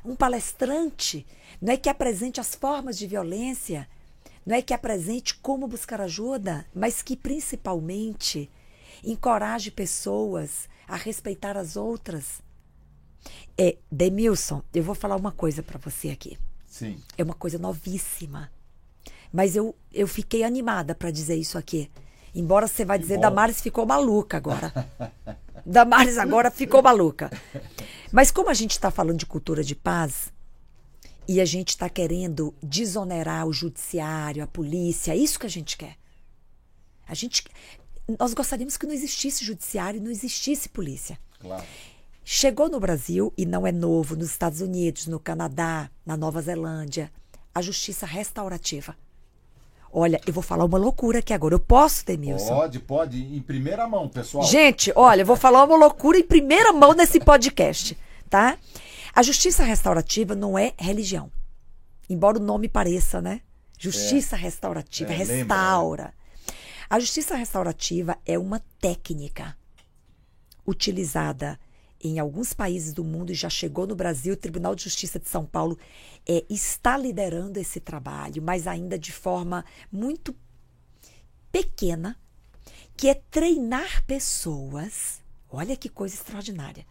um palestrante, não é que apresente as formas de violência, não é que apresente como buscar ajuda, mas que principalmente encoraje pessoas a respeitar as outras. É, Demilson, eu vou falar uma coisa para você aqui. sim. É uma coisa novíssima. Mas eu, eu fiquei animada para dizer isso aqui. Embora você vai dizer. Damares ficou maluca agora. Damares agora ficou maluca. Mas como a gente está falando de cultura de paz, e a gente está querendo desonerar o judiciário, a polícia, é isso que a gente quer. A gente, nós gostaríamos que não existisse judiciário e não existisse polícia. Claro. Chegou no Brasil, e não é novo, nos Estados Unidos, no Canadá, na Nova Zelândia, a justiça restaurativa. Olha, eu vou falar uma loucura aqui agora. Eu posso, Demilson? Pode, pode, em primeira mão, pessoal. Gente, olha, eu vou falar uma loucura em primeira mão nesse podcast, tá? A justiça restaurativa não é religião. Embora o nome pareça, né? Justiça restaurativa, É, lembra, restaura. A justiça restaurativa é uma técnica utilizada em alguns países do mundo e já chegou no Brasil. O Tribunal de Justiça de São Paulo é, está liderando esse trabalho, mas ainda de forma muito pequena, que é treinar pessoas. Olha que coisa extraordinária.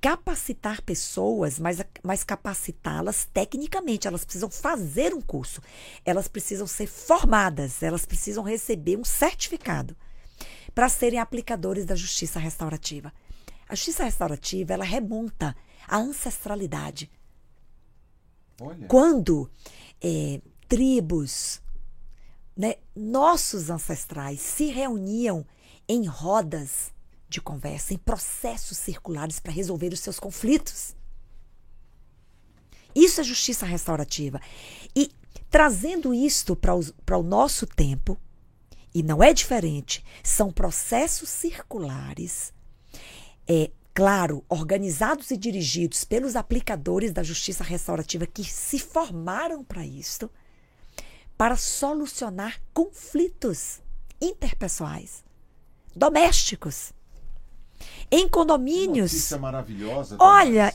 Capacitar pessoas, mas, mas capacitá-las tecnicamente. Elas precisam fazer um curso, elas precisam ser formadas, elas precisam receber um certificado para serem aplicadores da justiça restaurativa. A justiça restaurativa, ela remonta à ancestralidade. Olha. Quando é, tribos, né, nossos ancestrais se reuniam em rodas de conversa, em processos circulares para resolver os seus conflitos. Isso é justiça restaurativa. E trazendo isto para o nosso tempo, e não é diferente, são processos circulares, é, claro, organizados e dirigidos pelos aplicadores da justiça restaurativa que se formaram para isso, para solucionar conflitos interpessoais, domésticos, em condomínios. Notícia maravilhosa. Olha,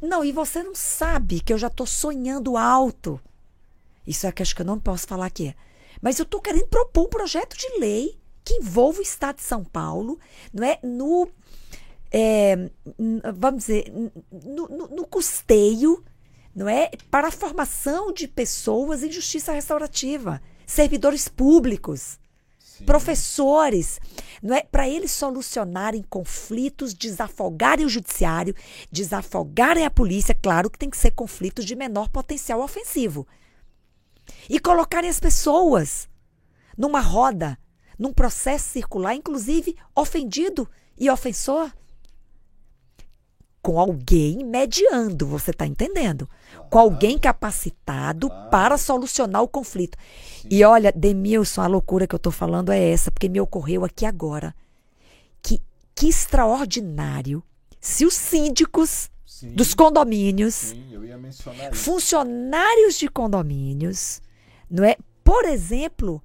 não, e você não sabe que eu já estou sonhando alto. Isso é que acho que eu não posso falar aqui. Mas eu estou querendo propor um projeto de lei que envolva o Estado de São Paulo, não é? No, é, vamos dizer, no, no, no custeio, não é? Para a formação de pessoas em justiça restaurativa, servidores públicos, Sim. professores, não é? Para eles solucionarem conflitos, desafogarem o judiciário, desafogarem a polícia, claro que tem que ser conflitos de menor potencial ofensivo e colocarem as pessoas numa roda, num processo circular, inclusive ofendido e ofensor, com alguém mediando, você está entendendo? Com alguém capacitado para solucionar o conflito. E olha, Demilson, a loucura que eu estou falando é essa, porque me ocorreu aqui agora. Que, que extraordinário se os síndicos Sim. dos condomínios, Sim, funcionários de condomínios, não é? Por exemplo,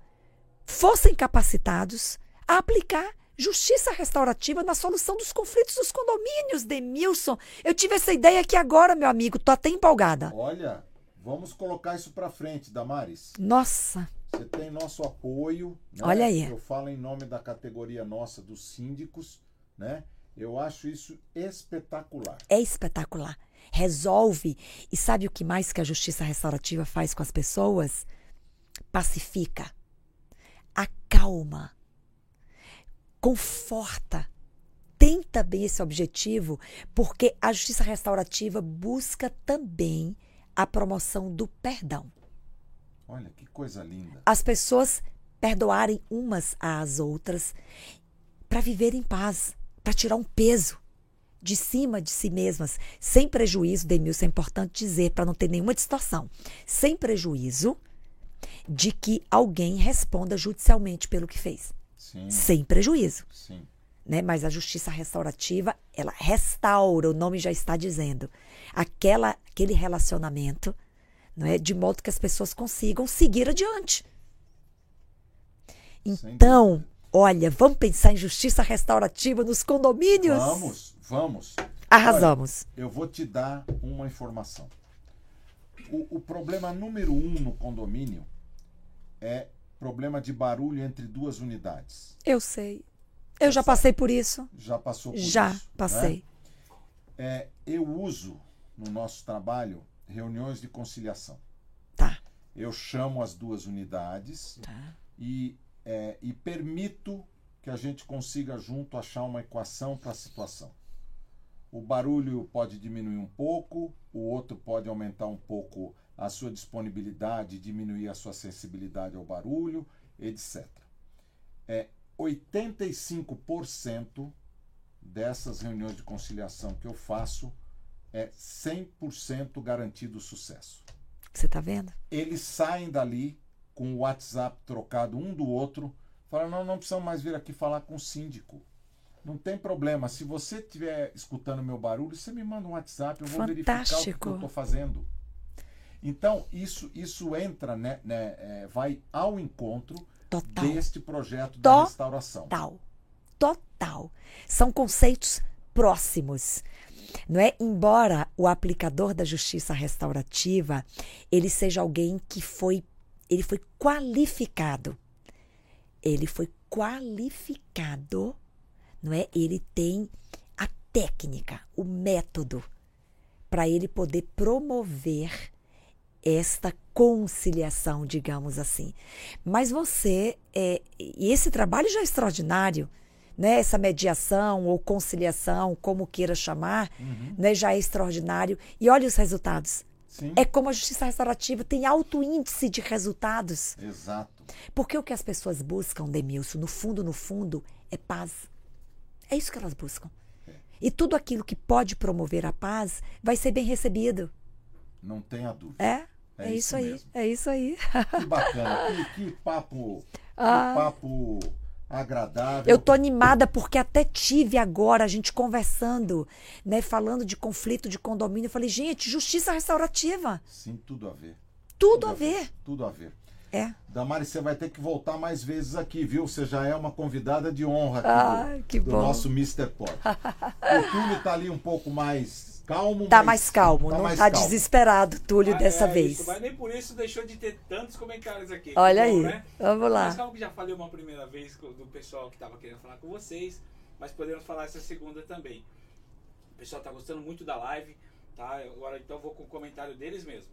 fossem capacitados a aplicar justiça restaurativa na solução dos conflitos dos condomínios, Demilson. Eu tive essa ideia aqui agora, meu amigo. Tô até empolgada. Olha, vamos colocar isso para frente, Damares. Nossa. Você tem nosso apoio. Né? Olha aí. Eu falo em nome da categoria nossa dos síndicos, né? Eu acho isso espetacular. É espetacular. Resolve. E sabe o que mais que a justiça restaurativa faz com as pessoas? pacifica, acalma, conforta. Tem também esse objetivo, porque a justiça restaurativa busca também a promoção do perdão. Olha que coisa linda. As pessoas perdoarem umas às outras para viver em paz, para tirar um peso de cima de si mesmas, sem prejuízo, Demilson, é importante dizer, para não ter nenhuma distorção, sem prejuízo de que alguém responda judicialmente pelo que fez. Sim. Sem prejuízo. Sim. Né? Mas a justiça restaurativa, ela restaura, o nome já está dizendo, aquela, aquele relacionamento, não é? de modo que as pessoas consigam seguir adiante. Então, olha, vamos pensar em justiça restaurativa nos condomínios? Vamos, vamos. Arrasamos. Olha, eu vou te dar uma informação. O, o problema número um no condomínio é problema de barulho entre duas unidades. Eu sei. Eu já passei por isso. Já passou por já isso? Já passei. Né? É, eu uso no nosso trabalho reuniões de conciliação. Tá. Eu chamo as duas unidades tá. e, é, e permito que a gente consiga junto achar uma equação para a situação. O barulho pode diminuir um pouco, o outro pode aumentar um pouco a sua disponibilidade, diminuir a sua sensibilidade ao barulho, etc. É 85% dessas reuniões de conciliação que eu faço é 100% garantido sucesso. Você está vendo? Eles saem dali com o WhatsApp trocado um do outro, falam: não, não precisamos mais vir aqui falar com o síndico. Não tem problema. Se você estiver escutando meu barulho, você me manda um WhatsApp, eu vou Fantástico. verificar o que eu estou fazendo. Então, isso, isso entra, né, né é, vai ao encontro Total. deste projeto da restauração. Total. Total. São conceitos próximos. Não é? Embora o aplicador da justiça restaurativa ele seja alguém que foi ele foi qualificado. Ele foi qualificado, não é? Ele tem a técnica, o método para ele poder promover esta conciliação, digamos assim. Mas você, é, e esse trabalho já é extraordinário, né? Essa mediação ou conciliação, como queira chamar, uhum. né? Já é extraordinário. E olha os resultados. Sim. É como a justiça restaurativa tem alto índice de resultados. Exato. Porque o que as pessoas buscam, Demilson, no fundo, no fundo, é paz. É isso que elas buscam. É. E tudo aquilo que pode promover a paz vai ser bem recebido. Não tenha dúvida. É? É, é isso, isso aí. É isso aí. Que bacana. que, que papo. Ah. Que papo agradável. Eu tô animada porque até tive agora a gente conversando, né, falando de conflito de condomínio, eu falei, gente, justiça restaurativa. Sim, tudo a ver. Tudo, tudo a, ver. ver. Tudo a ver. É. Damari, você vai ter que voltar mais vezes aqui, viu? Você já é uma convidada de honra aqui ah, do, do nosso Mr. Pod. o Túlio tá ali um pouco mais calmo. Tá mais calmo, tá não mais tá calmo. desesperado, Túlio, ah, dessa é, vez. Isso, mas nem por isso deixou de ter tantos comentários aqui. Olha bom, aí, né? vamos lá. Mas calma que já falei uma primeira vez do pessoal que estava querendo falar com vocês, mas podemos falar essa segunda também. O pessoal tá gostando muito da live, tá? Agora então vou com o comentário deles mesmo.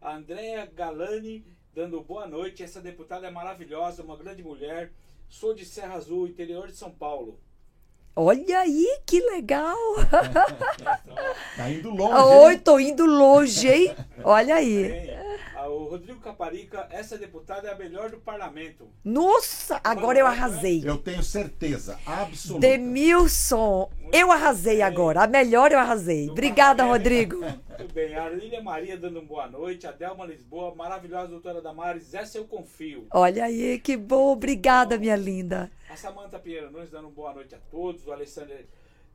A Andrea Galani dando boa noite. Essa deputada é maravilhosa, uma grande mulher. Sou de Serra Azul, interior de São Paulo. Olha aí, que legal! tá indo longe. Oi, tô indo longe, hein? Olha aí. o Rodrigo Caparica, essa deputada é a melhor do parlamento. Nossa, agora eu arrasei. Eu tenho certeza, absoluta. Demilson, eu arrasei agora. A melhor eu arrasei. Obrigada, Rodrigo. Muito bem. A Lília Maria dando uma boa noite. A Delma Lisboa, maravilhosa doutora Damares. Essa eu confio. Olha aí, que bom. Obrigada, minha linda. A Samanta Pinheiro Nunes dando uma boa noite a todos. O Alessandro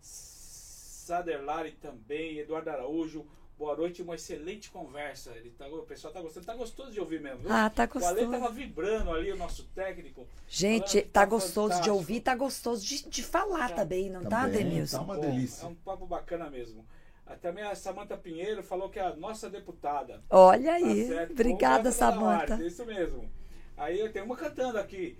Saderlari também. Eduardo Araújo. Boa noite, uma excelente conversa. Ele tá, o pessoal tá gostando, tá gostoso de ouvir mesmo. Viu? Ah, tá gostoso. O Ale tava vibrando ali, o nosso técnico. Gente, tá, tá gostoso fantástico. de ouvir, tá gostoso de, de falar tá. também, não tá, também, tá, Denilson? Tá uma delícia. É um papo bacana mesmo. Também a Samanta Pinheiro falou que é a nossa deputada. Olha aí. Tá Obrigada, Samanta. Isso mesmo. Aí eu tenho uma cantando aqui.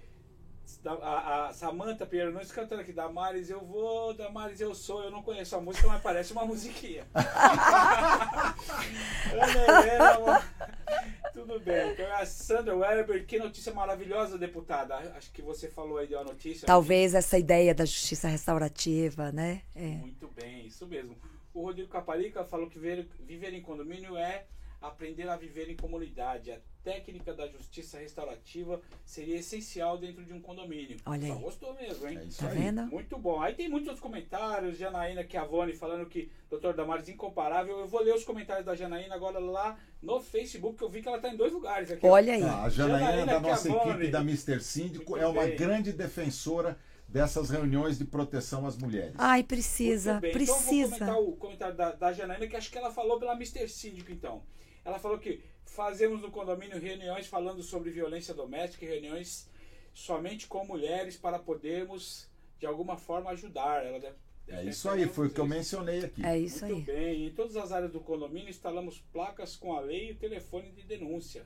A, a Samanta Pinheiro Nunes cantando aqui. Damares eu vou, Damares eu sou. Eu não conheço a música, mas parece uma musiquinha. Tudo bem. Então a Sandra Weber. Que notícia maravilhosa, deputada. Acho que você falou aí de uma notícia. Talvez essa ideia da justiça restaurativa, né? É. Muito bem, isso mesmo. O Rodrigo Caparica falou que viver, viver em condomínio é aprender a viver em comunidade. A técnica da justiça restaurativa seria essencial dentro de um condomínio. Olha Só aí. gostou mesmo, hein? É tá vendo? Muito bom. Aí tem muitos outros comentários. Janaína Chiavone falando que Dr. Damares incomparável. Eu vou ler os comentários da Janaína agora lá no Facebook, que eu vi que ela está em dois lugares aqui. Olha aí. Ah, a Janaína, Janaína da nossa Chiavone. equipe da Mr. Síndico é uma grande defensora dessas reuniões de proteção às mulheres. Ai, precisa, precisa. Então, vou comentar o comentário da, da Janaína, que acho que ela falou pela Mr. Síndico, então. Ela falou que fazemos no condomínio reuniões falando sobre violência doméstica e reuniões somente com mulheres para podermos, de alguma forma, ajudar. Ela deve, é isso aí, foi o que eu mencionei aqui. É isso Muito aí. bem. Em todas as áreas do condomínio instalamos placas com a lei e o telefone de denúncia.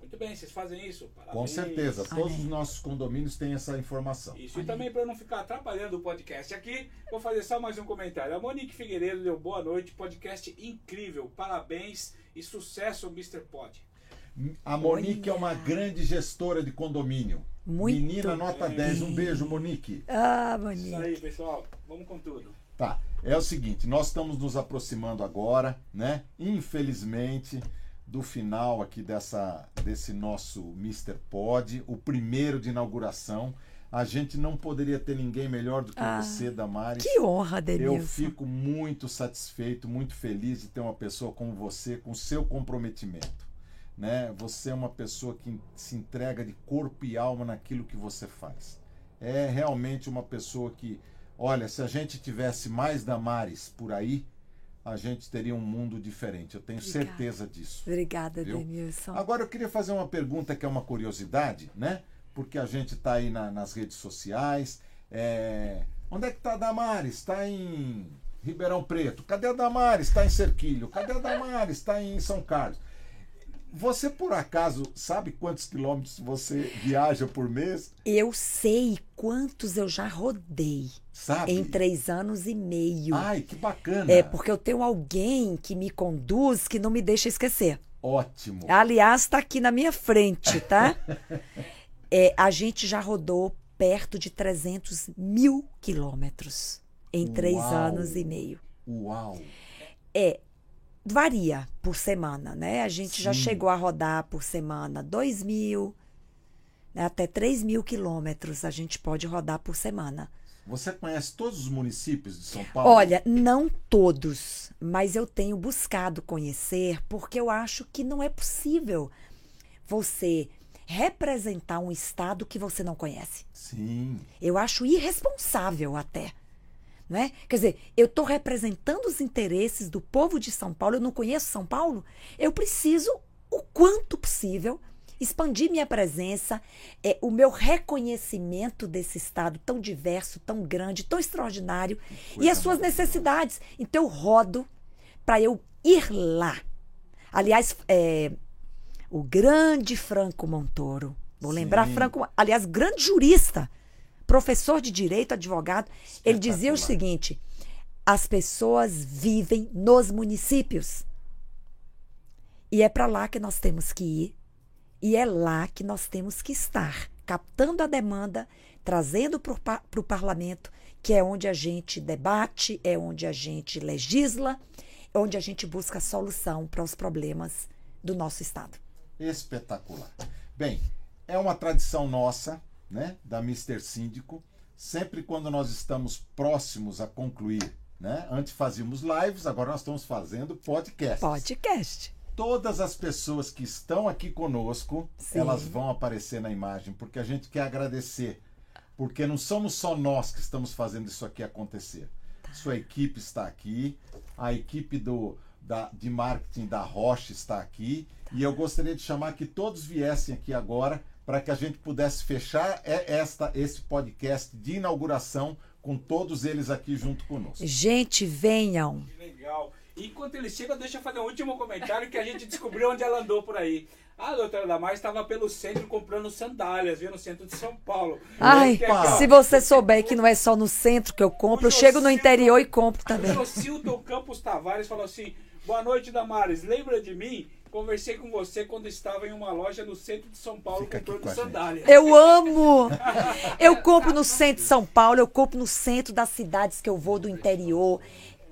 Muito bem, vocês fazem isso? Parabéns. Com certeza, todos os nossos condomínios têm essa informação. Isso, e também para não ficar atrapalhando o podcast aqui, vou fazer só mais um comentário. A Monique Figueiredo deu boa noite, podcast incrível, parabéns e sucesso, Mr. Pod. A Monique é uma grande gestora de condomínio. Muito Menina nota bem. 10, um beijo, Monique. Ah, Monique. Isso aí, pessoal, vamos com tudo. Tá, é o seguinte, nós estamos nos aproximando agora, né? Infelizmente do final aqui dessa, desse nosso Mr. Pod, o primeiro de inauguração. A gente não poderia ter ninguém melhor do que ah, você, Damares. Que honra, Denilson. Eu fico muito satisfeito, muito feliz de ter uma pessoa como você, com seu comprometimento. Né? Você é uma pessoa que se entrega de corpo e alma naquilo que você faz. É realmente uma pessoa que, olha, se a gente tivesse mais Damares por aí, a gente teria um mundo diferente. Eu tenho Obrigada. certeza disso. Obrigada, viu? Denilson. Agora eu queria fazer uma pergunta que é uma curiosidade, né? Porque a gente está aí na, nas redes sociais. É, Onde é que tá a Damares? Está em Ribeirão Preto. Cadê a Damares? Está em Cerquilho. Cadê a Damares? Está em São Carlos. Você, por acaso, sabe quantos quilômetros você viaja por mês? Eu sei quantos eu já rodei. Sabe? Em três anos e meio. Ai, que bacana. É, porque eu tenho alguém que me conduz que não me deixa esquecer. Ótimo. Aliás, está aqui na minha frente, tá? é, a gente já rodou perto de 300 mil quilômetros em três Uau. anos e meio. Uau. É, varia por semana, né? A gente já Sim. chegou a rodar por semana 2 mil, né? até 3 mil quilômetros a gente pode rodar por semana. Você conhece todos os municípios de São Paulo? Olha, não todos, mas eu tenho buscado conhecer porque eu acho que não é possível você representar um estado que você não conhece. Sim. Eu acho irresponsável até. Né? Quer dizer, eu estou representando os interesses do povo de São Paulo, eu não conheço São Paulo, eu preciso, o quanto possível, expandir minha presença, é, o meu reconhecimento desse estado tão diverso, tão grande, tão extraordinário, e as suas necessidades. Então eu rodo para eu ir lá. Aliás, é, o grande Franco Montoro, vou lembrar Sim. Franco, aliás, grande jurista, professor de direito, advogado, ele dizia o seguinte: as pessoas vivem nos municípios. E é para lá que nós temos que ir, e é lá que nós temos que estar, captando a demanda, trazendo para o parlamento, que é onde a gente debate, é onde a gente legisla, é onde a gente busca solução para os problemas do nosso Estado. Espetacular. Bem, é uma tradição nossa, né, da Mister Síndico. Sempre quando nós estamos próximos a concluir, né? Antes fazíamos lives, agora nós estamos fazendo podcasts. Podcast. Todas as pessoas que estão aqui conosco, Sim. elas vão aparecer na imagem, porque a gente quer agradecer. Porque não somos só nós que estamos fazendo isso aqui acontecer. Sua equipe está aqui, a equipe do, da, de marketing da Rocha está aqui, e eu gostaria de chamar que todos viessem aqui agora para que a gente pudesse fechar e- esta, esse podcast de inauguração com todos eles aqui junto conosco. Gente, venham. Que legal. Enquanto ele chega, deixa eu fazer um último comentário que a gente descobriu onde ela andou por aí. A doutora Damares estava pelo centro comprando sandálias, viu? No centro de São Paulo. Ai, aqui, se você souber que não é só no centro que eu compro, eu chego no interior e compro O também. Jocilton Campos Tavares falou assim: Boa noite, Damares. Lembra de mim? Conversei com você quando estava em uma loja no centro de São Paulo Fica comprando com a gente. sandálias. Eu amo! Eu compro no centro de São Paulo, eu compro no centro das cidades que eu vou do interior.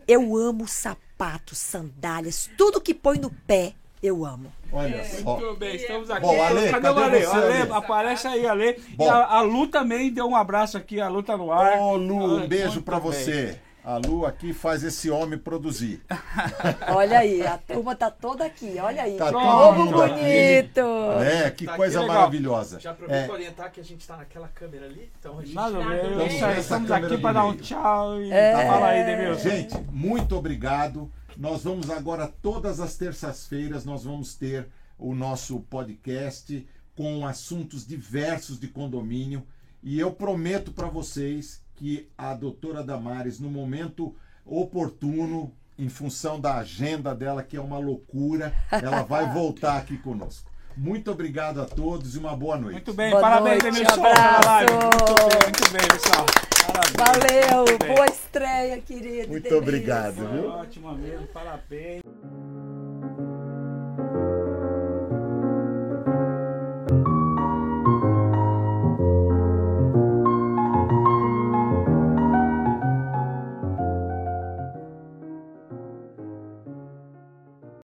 Eu amo sapatos, sandálias, tudo que põe no pé, eu amo. Olha só. Muito bem, estamos aqui. Bom, Ale, cadê, cadê o Ale? você, Ale, Ale? Aparece aí, Ale. Bom. E a, a Lu também deu um abraço aqui, a Lu tá no ar. Ô Lu, um Ah, beijo muito pra bem. A Lu aqui faz esse homem produzir. Olha aí, a turma tá toda aqui, olha aí. Tá todo bonito! É, que Tá coisa maravilhosa. Já aproveito É, para orientar que a gente está naquela câmera ali. Então a gente. Nada ver, Estamos aqui para dar um tchau e É. tá, fala aí, Demilson. gente, muito obrigado. Nós vamos agora, todas as terças-feiras, nós vamos ter o nosso podcast com assuntos diversos de condomínio. E eu prometo para vocês que a doutora Damares, no momento oportuno, em função da agenda dela, que é uma loucura, ela vai voltar aqui conosco. Muito obrigado a todos e uma boa noite. Muito bem, boa parabéns, noite, Emerson, pela. Muito bem, muito bem, pessoal. Parabéns. Valeu, boa estreia, querido. Muito Denise. obrigado, viu? Ótimo mesmo, parabéns.